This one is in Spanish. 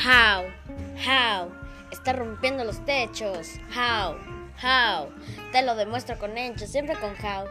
How, how, está rompiendo los techos. How, how, te lo demuestro con hechos, siempre con how.